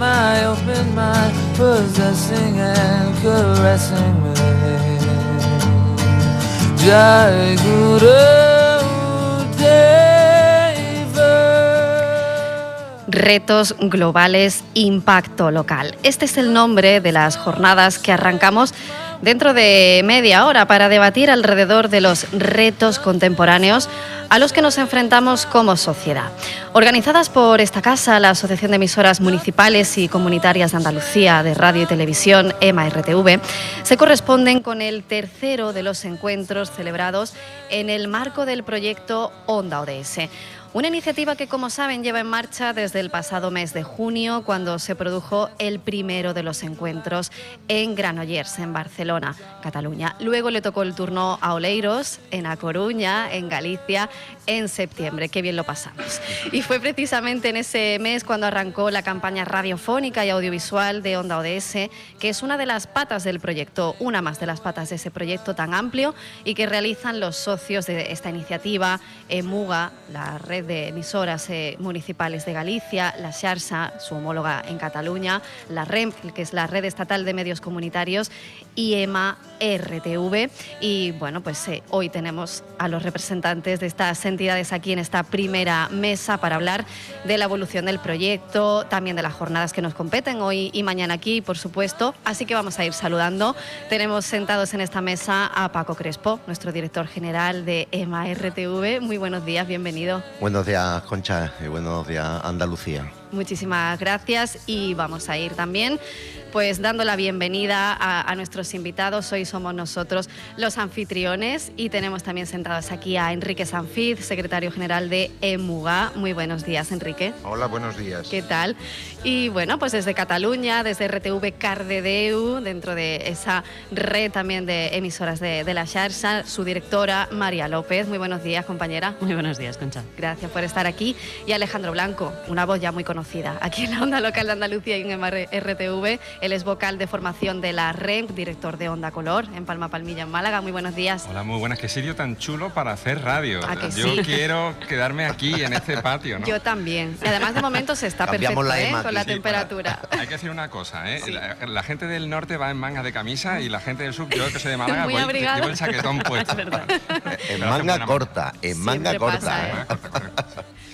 my open mind, possessing and caressing me. Retos globales, impacto local. Este es el nombre de las jornadas que arrancamos dentro de media hora para debatir alrededor de los retos contemporáneos a los que nos enfrentamos como sociedad. Organizadas por esta casa, la Asociación de Emisoras Municipales y Comunitarias de Andalucía de Radio y Televisión, EMA-RTV, se corresponden con el tercero de los encuentros celebrados en el marco del proyecto Onda ODS una iniciativa que, como saben, lleva en marcha desde el pasado mes de junio, cuando se produjo el primero de los encuentros en Granollers, en Barcelona, Cataluña. Luego le tocó el turno a Oleiros, en A Coruña, en Galicia, en septiembre. Qué bien lo pasamos. Y fue precisamente en ese mes cuando arrancó la campaña radiofónica y audiovisual de Onda ODS, que es una de las patas del proyecto, una más de las patas de ese proyecto tan amplio y que realizan los socios de esta iniciativa, EMUGA, la red de emisoras eh, municipales de Galicia, la Xarsa, su homóloga en Cataluña, la REM, que es la Red Estatal de Medios Comunitarios, y EMA RTV. Y bueno, pues eh, hoy tenemos a los representantes de estas entidades aquí en esta primera mesa para hablar de la evolución del proyecto, también de las jornadas que nos competen hoy y mañana aquí, por supuesto. Así que vamos a ir saludando. Tenemos sentados en esta mesa a Paco Crespo, nuestro director general de EMA RTV. Muy buenos días, bienvenido. Buenos días, Concha, y buenos días, Andalucía. Muchísimas gracias y vamos a ir también pues dando la bienvenida a, nuestros invitados. Hoy somos nosotros los anfitriones y tenemos también sentados aquí a Enrique Sanfiz, secretario general de EMUGA. Muy buenos días, Enrique. Hola, buenos días. ¿Qué tal? Y bueno, pues desde Cataluña, desde RTV Cardedeu, dentro de esa red también de emisoras de, la Xarxa, su directora María López. Muy buenos días, compañera. Muy buenos días, Concha. Gracias por estar aquí. Y Alejandro Blanco, una voz ya muy conocida aquí en la onda local de Andalucía y en RTV él es vocal de formación de la REM, director de Onda Color en Palma Palmilla, en Málaga. Muy buenos días. Hola, muy buenas. Qué sitio tan chulo para hacer radio. Yo quiero quedarme aquí en este patio. ¿no? Yo también. Y además de momento se está perfecto ¿eh? con la temperatura. hay que decir una cosa, ¿eh? La, gente del norte va en manga de camisa y la gente del sur, yo que soy de Málaga, voy, llevo el chaquetón puesto. en manga corta, en manga corta.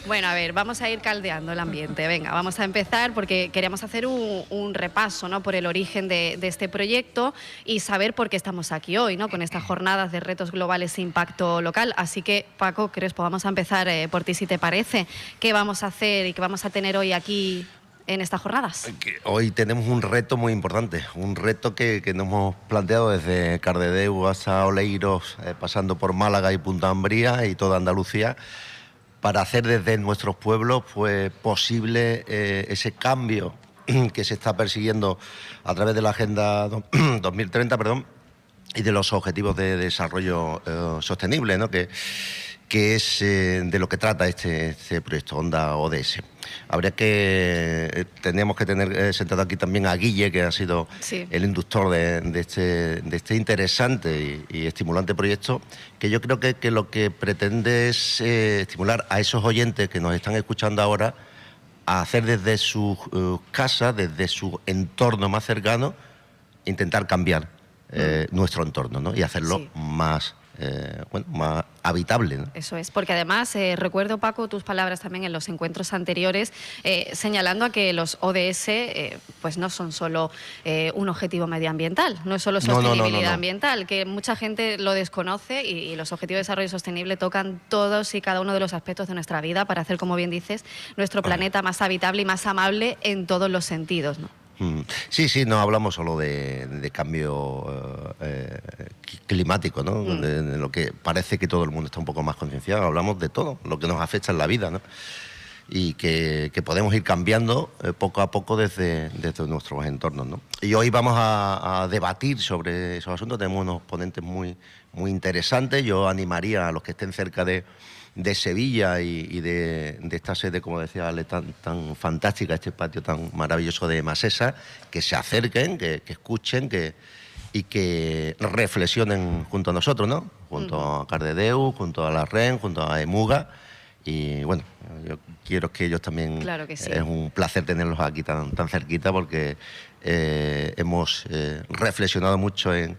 Bueno, a ver, vamos a ir caldeando el ambiente. Venga, vamos a empezar porque queríamos hacer un, repaso ¿no? por el origen de, este proyecto y saber por qué estamos aquí hoy, ¿no? con estas jornadas de retos globales e impacto local. Así que, Paco Crespo, vamos a empezar eh, por ti, si te parece. ¿Qué vamos a hacer y qué vamos a tener hoy aquí en estas jornadas? Hoy tenemos un reto muy importante, un reto que, nos hemos planteado desde Cardedeu hasta Oleiros, eh, pasando por Málaga y Punta Ambría y toda Andalucía para hacer desde nuestros pueblos pues, posible eh, ese cambio que se está persiguiendo a través de la Agenda 2030 perdón, y de los Objetivos de Desarrollo eh, Sostenible, ¿no? que, que es eh, de lo que trata este, este, proyecto Onda ODS. Habría que, eh, tendríamos que tener eh, sentado aquí también a Guille, que ha sido el inductor de, este, de, este, interesante y, estimulante proyecto, que yo creo que, que lo que pretende es estimular a esos oyentes que nos están escuchando ahora a hacer desde su casa, desde su entorno más cercano, intentar cambiar mm. nuestro entorno ¿no? y hacerlo más eh, bueno, más habitable. Eso es, porque además eh, recuerdo, Paco, tus palabras también en los encuentros anteriores, eh, señalando a que los ODS pues no son solo un objetivo medioambiental, no es solo sostenibilidad ambiental, que mucha gente lo desconoce y, los objetivos de desarrollo sostenible tocan todos y cada uno de los aspectos de nuestra vida para hacer, como bien dices, nuestro planeta más habitable y más amable en todos los sentidos. ¿no? Mm. Sí, sí, no hablamos solo de, cambio eh, climático, ¿no? Mm. De, lo que parece que todo el mundo está un poco más concienciado, hablamos de todo, lo que nos afecta en la vida, ¿no? Y que, podemos ir cambiando eh, poco a poco desde, desde nuestros entornos, ¿no? Y hoy vamos a, debatir sobre esos asuntos, tenemos unos ponentes muy, muy interesantes, yo animaría a los que estén cerca de de Sevilla y, de, esta sede, como decía Ale, tan, tan fantástica, este patio tan maravilloso de Masesa, que se acerquen, que, escuchen que, y que reflexionen junto a nosotros, ¿no? Junto a Cardedeu, junto a la REN, junto a EMUGA, y bueno, yo quiero que ellos también... Claro que sí. Es un placer tenerlos aquí tan, tan cerquita porque eh, hemos eh, reflexionado mucho en,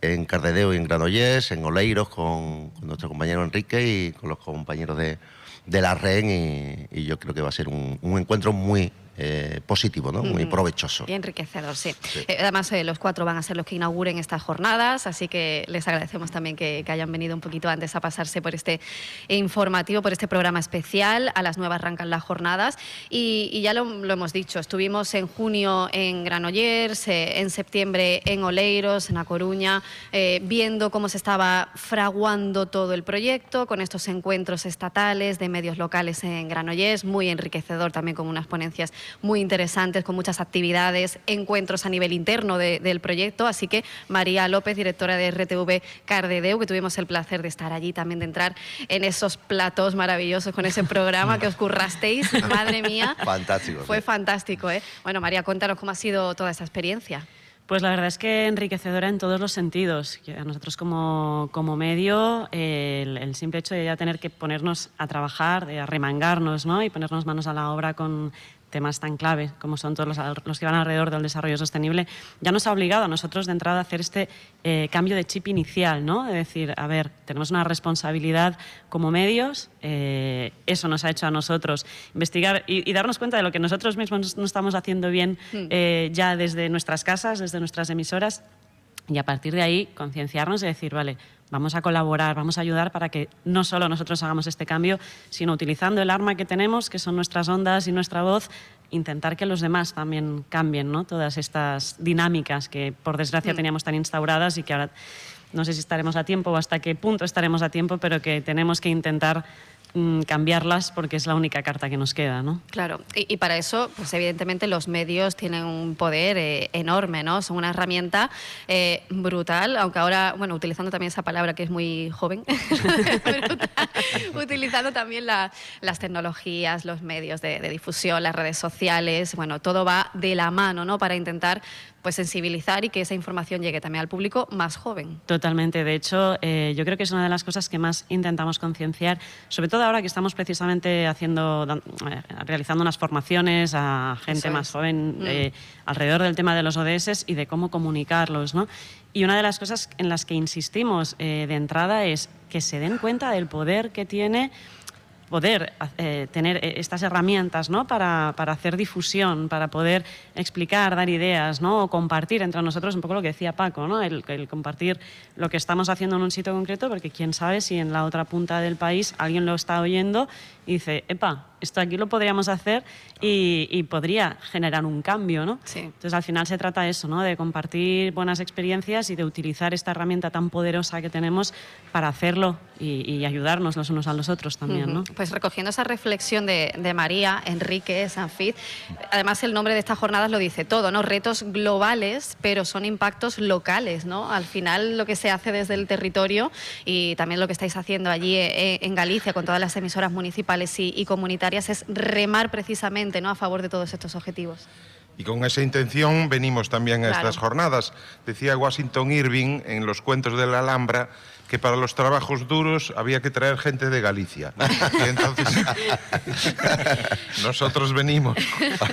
en Cardedeo y en Granollers, en Oleiros, con, con nuestro compañero Enrique y con los compañeros de, de la REN y, y yo creo que va a ser un, un encuentro muy eh, positivo, ¿no? muy provechoso. Y enriquecedor, sí. Eh, además, eh, los cuatro van a ser los que inauguren estas jornadas, así que les agradecemos también que, que, hayan venido un poquito antes a pasarse por este informativo, por este programa especial. A las nuevas arrancan las jornadas y, y ya lo, lo, hemos dicho, estuvimos en junio en Granollers, en septiembre en Oleiros, en A Coruña, viendo cómo se estaba fraguando todo el proyecto con estos encuentros estatales de medios locales en Granollers, muy enriquecedor también con unas ponencias muy interesantes, con muchas actividades, encuentros a nivel interno de, del proyecto. Así que María López, directora de RTV Cardedeu, que tuvimos el placer de estar allí, también de entrar en esos platos maravillosos con ese programa que os currasteis. Madre mía. Fantástico. Fue sí. fantástico, ¿eh? Bueno, María, cuéntanos cómo ha sido toda esa experiencia. Pues la verdad es que enriquecedora en todos los sentidos. A nosotros como, como medio, eh, el, el, simple hecho de ya tener que ponernos a trabajar, de arremangarnos ¿no? y ponernos manos a la obra con temas tan clave como son todos los, los, que van alrededor del desarrollo sostenible, ya nos ha obligado a nosotros de entrada a hacer este eh, cambio de chip inicial, ¿no? De decir, a ver, tenemos una responsabilidad como medios, eh, eso nos ha hecho a nosotros investigar y, y, darnos cuenta de lo que nosotros mismos no estamos haciendo bien eh, ya desde nuestras casas, desde nuestras emisoras y a partir de ahí concienciarnos y decir, vale, vamos a colaborar, vamos a ayudar para que no solo nosotros hagamos este cambio, sino utilizando el arma que tenemos, que son nuestras ondas y nuestra voz, intentar que los demás también cambien ¿no? todas estas dinámicas que por desgracia mm. teníamos tan instauradas y que ahora no sé si estaremos a tiempo o hasta qué punto estaremos a tiempo, pero que tenemos que intentar cambiarlas porque es la única carta que nos queda, ¿no? Claro, y, para eso, pues evidentemente los medios tienen un poder eh, enorme, ¿no? Son una herramienta eh, brutal, aunque ahora, bueno, utilizando también esa palabra que es muy joven, brutal, utilizando también la, las tecnologías, los medios de, de, difusión, las redes sociales, bueno, todo va de la mano, ¿no? Para intentar pues sensibilizar y que esa información llegue también al público más joven. Totalmente, de hecho, eh, yo creo que es una de las cosas que más intentamos concienciar, sobre todo ahora que estamos precisamente haciendo, eh, realizando unas formaciones a gente Eso más es. joven mm. eh, alrededor del tema de los ODS y de cómo comunicarlos, ¿no? Y una de las cosas en las que insistimos eh, de entrada es que se den cuenta del poder que tiene poder eh, tener estas herramientas ¿no? para, para, hacer difusión, para poder explicar, dar ideas, ¿no? o compartir entre nosotros un poco lo que decía Paco, ¿no? el, el, compartir lo que estamos haciendo en un sitio concreto, porque quién sabe si en la otra punta del país alguien lo está oyendo y dice, epa, esto aquí lo podríamos hacer y, y podría generar un cambio, ¿no? Sí. Entonces, al final se trata de eso, ¿no? De compartir buenas experiencias y de utilizar esta herramienta tan poderosa que tenemos para hacerlo y, y ayudarnos los unos a los otros también, ¿no? Pues recogiendo esa reflexión de, de María Enrique Sanfid, además el nombre de estas jornadas lo dice todo, ¿no? Retos globales, pero son impactos locales, ¿no? Al final lo que se hace desde el territorio y también lo que estáis haciendo allí eh, en Galicia con todas las emisoras municipales y, y comunitarias es remar precisamente ¿no? a favor de todos estos objetivos. Y con esa intención venimos también a Claro. estas jornadas. Decía Washington Irving en los cuentos de la Alhambra que para los trabajos duros había que traer gente de Galicia. Y entonces nosotros venimos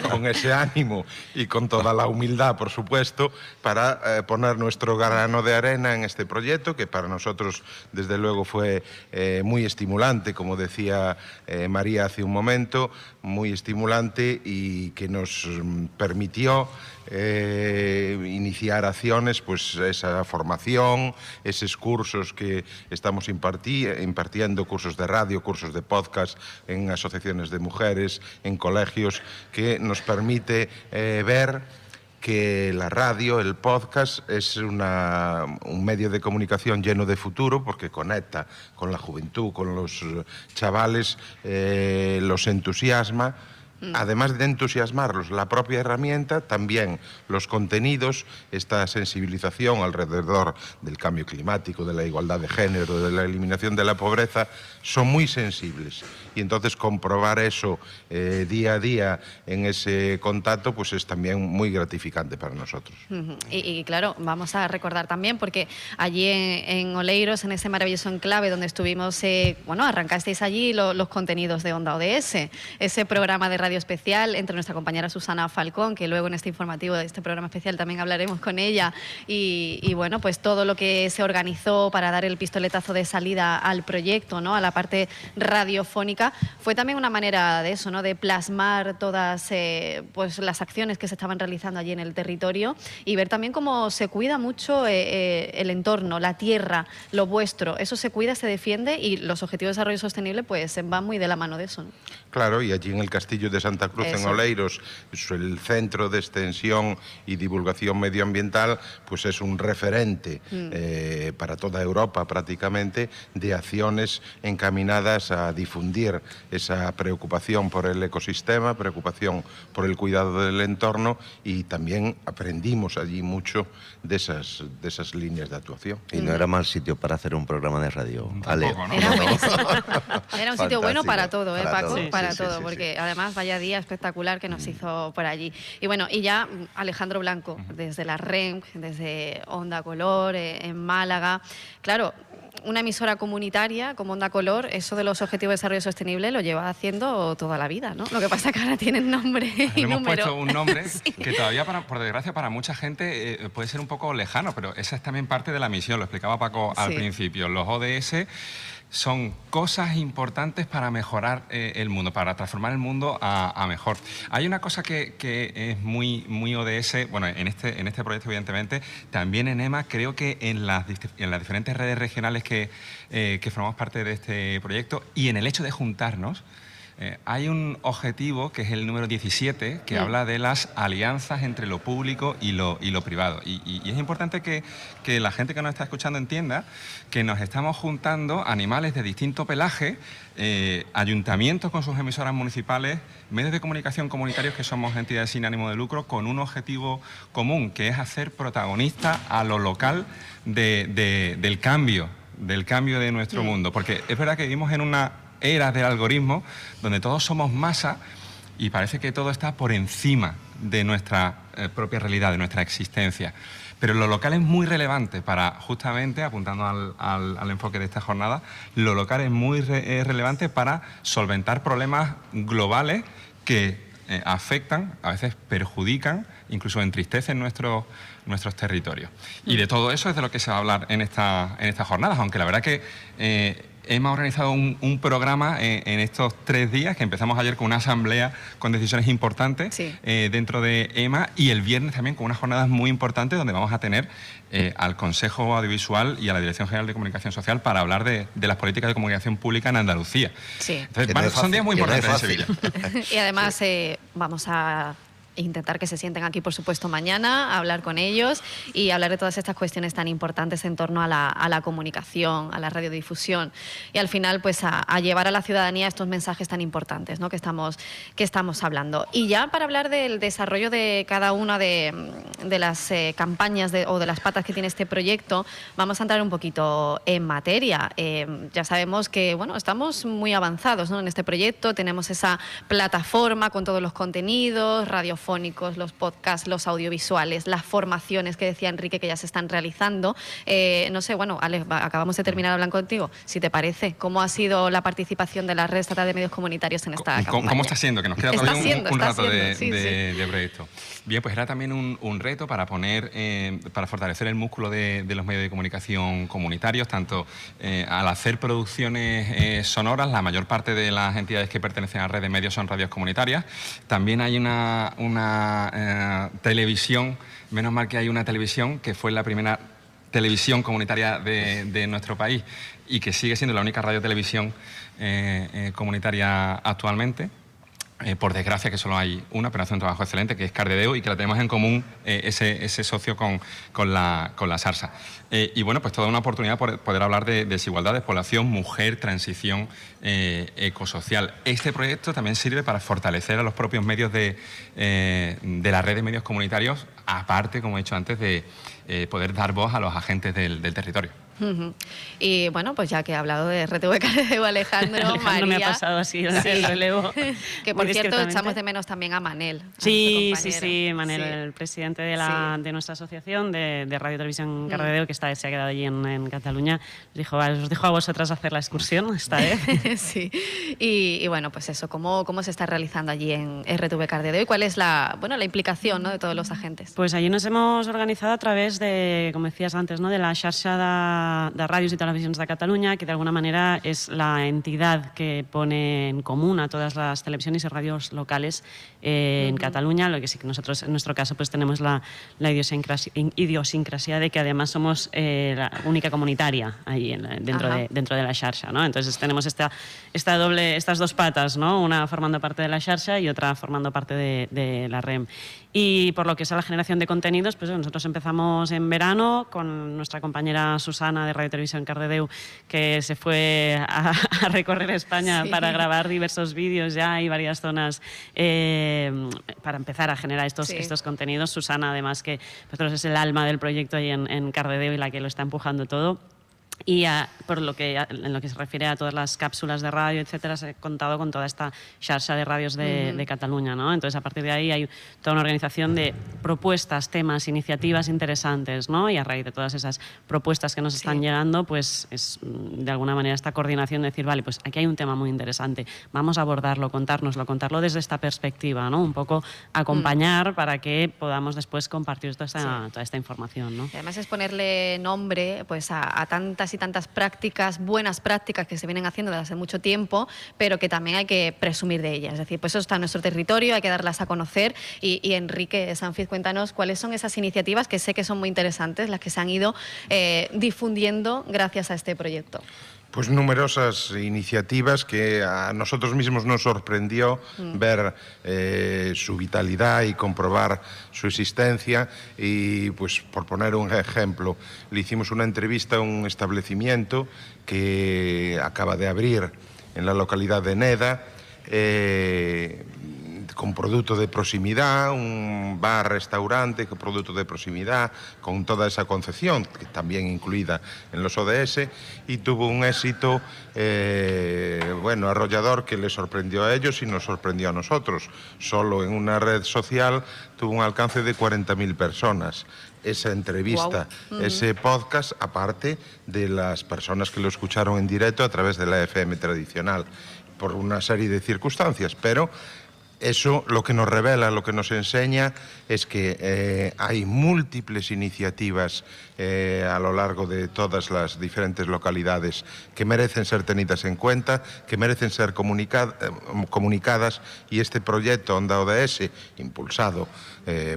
con ese ánimo y con toda la humildad, por supuesto, para eh, poner nuestro grano de arena en este proyecto, que para nosotros, desde luego, fue eh, muy estimulante, como decía eh, María hace un momento, muy estimulante y que nos mm, permitió eh, iniciar acciones, pues esa formación, esos cursos que estamos impartiendo, cursos de radio, cursos de podcast en asociaciones de mujeres, en colegios, que nos permite eh, ver que la radio, el podcast, es una, un medio de comunicación lleno de futuro porque conecta con la juventud, con los chavales, eh, los entusiasma. Además de entusiasmarlos, la propia herramienta, también los contenidos, esta sensibilización alrededor del cambio climático, de la igualdad de género, de la eliminación de la pobreza, son muy sensibles. Y entonces comprobar eso eh, día a día en ese contacto, pues es también muy gratificante para nosotros. y, claro, vamos a recordar también, porque allí en, Oleiros, en ese maravilloso enclave donde estuvimos, eh, bueno, arrancasteis allí los contenidos de Onda ODS, ese programa de radio especial entre nuestra compañera Susana Falcón, que luego en este informativo de este programa especial también hablaremos con ella. Y, bueno, pues todo lo que se organizó para dar el pistoletazo de salida al proyecto, ¿no? a la parte radiofónica, fue también una manera de eso, ¿no? de plasmar todas eh, pues las acciones que se estaban realizando allí en el territorio y ver también cómo se cuida mucho eh, eh, el entorno, la tierra, lo vuestro. Eso se cuida, se defiende y los objetivos de desarrollo sostenible pues van muy de la mano de eso. Claro, y allí en el castillo de Santa Cruz en Oleiros, el centro de extensión y divulgación medioambiental, pues es un referente mm. eh, para toda Europa prácticamente de acciones encaminadas a difundir esa preocupación por el ecosistema, preocupación por el cuidado del entorno y también aprendimos allí mucho de esas, de esas líneas de actuación. Y no era mal sitio para hacer un programa de radio. Era, un sitio bueno para todo, ¿eh, Paco? para todo, porque además vaya día espectacular que nos mm. hizo por allí. Y bueno, y ya Alejandro Blanco, desde la REM, desde Onda Color, eh, en Málaga. Claro, una emisora comunitaria como Onda Color, eso de los objetivos de desarrollo sostenible lo lleva haciendo toda la vida, ¿no? Lo que pasa es que ahora tienen nombre y hemos puesto un nombre que todavía, por desgracia, para mucha gente eh, puede ser un poco lejano, pero esa es también parte de la misión, lo explicaba Paco al principio. Los ODS son cosas importantes para mejorar eh, el mundo, para transformar el mundo a, mejor. Hay una cosa que, es muy, muy ODS, bueno, en este, en este proyecto evidentemente, también en EMA, creo que en las, en las diferentes redes regionales que, eh, que formamos parte de este proyecto y en el hecho de juntarnos, eh, hay un objetivo que es el número 17 que habla de las alianzas entre lo público y lo, y lo privado. Y, es importante que, que, la gente que nos está escuchando entienda que nos estamos juntando animales de distinto pelaje, eh, ayuntamientos con sus emisoras municipales, medios de comunicación comunitarios que somos entidades sin ánimo de lucro, con un objetivo común, que es hacer protagonista a lo local del cambio del cambio de nuestro mundo, porque es verdad que vivimos en una era del algoritmo, donde todos somos masa y parece que todo está por encima de nuestra eh, propia realidad, de nuestra existencia. Pero lo local es muy relevante para, justamente, apuntando al, enfoque de esta jornada, lo local es muy relevante para solventar problemas globales que eh, afectan, a veces perjudican, incluso entristecen nuestros nuestros territorios. Y de todo eso es de lo que se va a hablar en, esta, en estas jornadas, aunque la verdad que eh, hemos organizado un, programa en, estos tres días, que empezamos ayer con una asamblea con decisiones importantes eh, dentro de EMA y el viernes también con unas jornadas muy importantes donde vamos a tener eh, al Consejo Audiovisual y a la Dirección General de Comunicación Social para hablar de, las políticas de comunicación pública en Andalucía. Sí. son días muy importantes en Sevilla. y además eh, vamos a intentar que se sienten aquí, por supuesto, mañana, hablar con ellos y hablar de todas estas cuestiones tan importantes en torno a la, comunicación, a la radiodifusión y al final, pues a, llevar a la ciudadanía estos mensajes tan importantes ¿no? que, estamos, que estamos hablando. Y ya para hablar del desarrollo de cada una de, las eh, campañas o de las patas que tiene este proyecto, vamos a entrar un poquito en materia. Eh, ya sabemos que, bueno, estamos muy avanzados en este proyecto, tenemos esa plataforma con todos los contenidos, radio los podcasts, los audiovisuales, las formaciones que decía Enrique que ya se están realizando. Eh, no sé, bueno, Alex, acabamos de terminar hablando contigo. Si te parece, ¿cómo ha sido la participación de la red estatal de medios comunitarios en esta ¿Cómo, ¿Cómo está siendo? Que nos queda todavía un, rato de, proyecto. Bien, pues era también un, reto para poner, eh, para fortalecer el músculo de, los medios de comunicación comunitarios, tanto eh, al hacer producciones sonoras, la mayor parte de las entidades que pertenecen a la red de medios son radios comunitarias. También hay una una eh, televisión, menos mal que hay una televisión que fue la primera televisión comunitaria de, nuestro país y que sigue siendo la única radio televisión eh, eh, comunitaria actualmente. Eh, por desgracia que solo hay una, pero hace un trabajo excelente, que es Cardedeu, y que la tenemos en común eh, ese, socio con, la, SARSA. Eh, y bueno, pues toda una oportunidad por poder hablar de, desigualdad, de población, mujer, transición ecosocial. Este proyecto también sirve para fortalecer a los propios medios de, de la red de medios comunitarios, aparte, como he dicho antes, de poder dar voz a los agentes del territorio. Y bueno, pues ya que he hablado de RTV Cardedeu, Alejandro, Alejandro María... me ha pasado así el, relevo. que por cierto echamos de menos también a Manel. sí, sí, sí, Manel, el presidente de, la, de nuestra asociación de, de Radio Televisión mm. Cardedeu, que está, se ha quedado allí en, en Cataluña, dijo, os dijo a vosotras hacer la excursión esta vez. sí, y, y, bueno, pues eso, ¿cómo, ¿cómo se está realizando allí en RTV Cardedeu y cuál es la, bueno, la implicación ¿no? de todos los agentes? Pues allí nos hemos organizado a través de, como decías antes, ¿no? de la xarxa de radios y televisiones de Cataluña, que de alguna manera es la entidad que pone en común a todas las televisiones y radios locales eh, en Cataluña, lo que sí que nosotros en nuestro caso pues tenemos la, la idiosincrasia, idiosincrasia, de que además somos eh, la única comunitaria ahí en, dentro, de, dentro de la xarxa, ¿no? Entonces tenemos esta, esta doble, estas dos patas, ¿no? Una formando parte de la xarxa y otra formando parte de, de la REM. Y por lo que es a la generación de contenidos, pues nosotros empezamos en verano con nuestra compañera Susana de Radio Televisión Cardedeu, que se fue a, a recorrer España sí. para grabar diversos vídeos ya y varias zonas eh, para empezar a generar estos, sí. estos contenidos. Susana, además, que pues, es el alma del proyecto ahí en, en Cardedeu y la que lo está empujando todo. Y a, por lo que, en lo que se refiere a todas las cápsulas de radio, etcétera, se ha contado con toda esta xarxa de radios de, uh -huh. de Cataluña. ¿no? Entonces, a partir de ahí hay toda una organización de propuestas, temas, iniciativas interesantes. ¿no? Y a raíz de todas esas propuestas que nos están sí. llegando, pues es de alguna manera esta coordinación de decir, vale, pues aquí hay un tema muy interesante, vamos a abordarlo, contárnoslo, contarlo desde esta perspectiva, ¿no? un poco acompañar uh -huh. para que podamos después compartir toda esta, sí. toda esta información. ¿no? Y además es ponerle nombre pues, a, a tantas y tantas prácticas, buenas prácticas que se vienen haciendo desde hace mucho tiempo, pero que también hay que presumir de ellas. Es decir, pues eso está en nuestro territorio, hay que darlas a conocer. Y, Enrique Sanfiz, cuéntanos cuáles son esas iniciativas que sé que son muy interesantes, las que se han ido eh, difundiendo gracias a este proyecto. Pues numerosas iniciativas que a nosotros mismos nos sorprendió mm. ver eh, su vitalidad y comprobar su existencia. Y pues por poner un ejemplo, le hicimos una entrevista a un establecimiento que acaba de abrir en la localidad de Neda. Eh, con producto de proximidad, un bar, restaurante con producto de proximidad, con toda esa concepción, que también incluida en los ODS, y tuvo un éxito, eh, bueno, arrollador que le sorprendió a ellos y nos sorprendió a nosotros. Solo en una red social tuvo un alcance de 40.000 personas esa entrevista, wow. ese podcast, aparte de las personas que lo escucharon en directo a través de la FM tradicional, por una serie de circunstancias, pero eso lo que nos revela, lo que nos enseña es que eh, hay múltiples iniciativas eh, a lo largo de todas las diferentes localidades que merecen ser tenidas en cuenta, que merecen ser eh, comunicadas y este proyecto Onda ODS, impulsado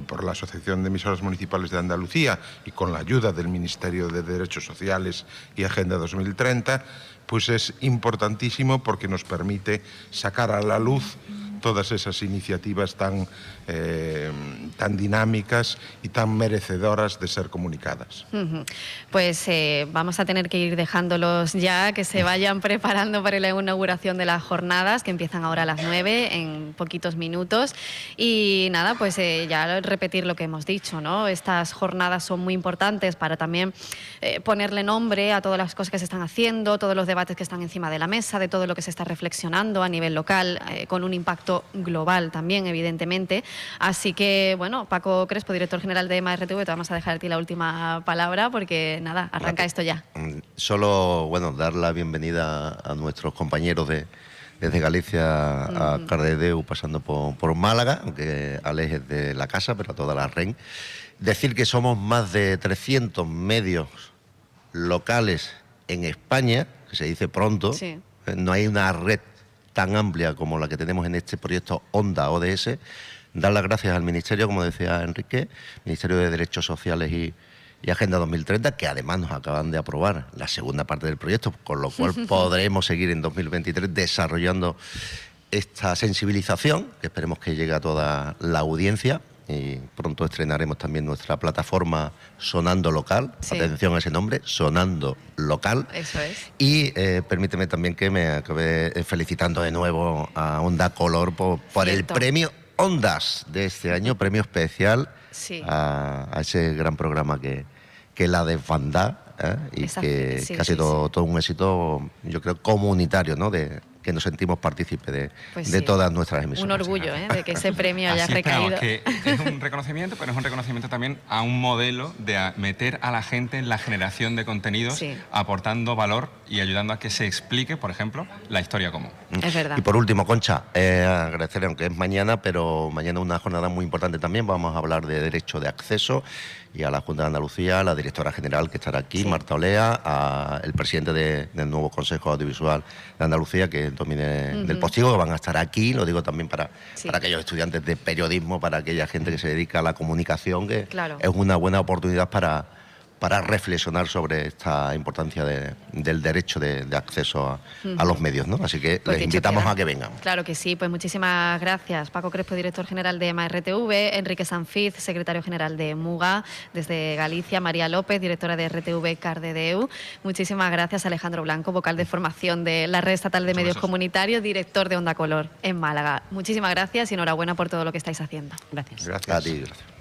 por la Asociación de Emisoras Municipales de Andalucía y con la ayuda del Ministerio de Derechos Sociales y Agenda 2030, pues es importantísimo porque nos permite sacar a la luz todas esas iniciativas tan, eh, tan dinámicas y tan merecedoras de ser comunicadas. Uh -huh. Pues eh, vamos a tener que ir dejándolos ya, que se vayan preparando para la inauguración de las jornadas, que empiezan ahora a las 9, en poquitos minutos. Y nada, pues eh, ya repetir lo que hemos dicho, ¿no? Estas jornadas son muy importantes para también eh, ponerle nombre a todas las cosas que se están haciendo, todos los debates que están encima de la mesa, de todo lo que se está reflexionando a nivel local, eh, con un impacto global también, evidentemente. Así que, bueno, Paco Crespo, director general de MRTV, te vamos a dejar a ti la última palabra porque, nada, arranca esto ya. Mm, solo, bueno, dar la bienvenida a nuestros compañeros de, desde Galicia a mm. Cardedeu, pasando por, por, Málaga, aunque Alex es de la casa, pero a toda la REN. Decir que somos más de 300 medios locales en España, que se dice pronto, sí. no hay una red tan amplia como la que tenemos en este proyecto Onda ODS, dar las gracias al Ministerio, como decía Enrique, Ministerio de Derechos Sociales y, y, Agenda 2030, que además nos acaban de aprobar la segunda parte del proyecto, con lo cual podremos seguir en 2023 desarrollando esta sensibilización, que esperemos que llegue a toda la audiencia. Y pronto estrenaremos también nuestra plataforma Sonando Local. Sí. Atención a ese nombre, Sonando Local. Eso es. Y eh, permíteme también que me acabe eh, felicitando de nuevo a Onda Color por, por el premio Ondas de este año, premio especial Sí. a, a ese gran programa que, que la desbandá ¿eh? y Esa- que, sí, que ha sido todo un éxito, yo creo, comunitario, ¿no? De, que nos sentimos partícipes de, Pues de sí. todas nuestras emisiones. Un orgullo ¿eh? de que ese premio haya Así recaído. que es un reconocimiento, pero es un reconocimiento también a un modelo de meter a la gente en la generación de contenidos, Sí. aportando valor y ayudando a que se explique, por ejemplo, la historia común. Es verdad. Y por último, Concha, eh, agradecer, aunque es mañana, pero mañana una jornada muy importante también. Vamos a hablar de derecho de acceso y a la Junta de Andalucía, a la directora general que estará aquí, Sí. Marta Olea, a el presidente de- del nuevo Consejo Audiovisual de Andalucía, que es Domine del Postigo, que van a estar aquí. Lo digo también para, Sí. para aquellos estudiantes de periodismo, para aquella gente que se dedica a la comunicación, que Claro. es una buena oportunidad para para reflexionar sobre esta importancia de- del derecho de, de acceso a, a los medios, ¿no? Así que Pues les invitamos queda. a que vengan. Claro que sí, pues muchísimas gracias. Paco Crespo, director general de MRTV, Enrique Sanfiz, secretario general de MUGA, desde Galicia, María López, directora de RTV Cardedeu. Muchísimas gracias, Alejandro Blanco, vocal de formación de la Red Estatal de Medios. Comunitarios, director de Onda Color en Málaga. Muchísimas gracias y enhorabuena por todo lo que estáis haciendo. Gracias. Gracias. A ti, gracias.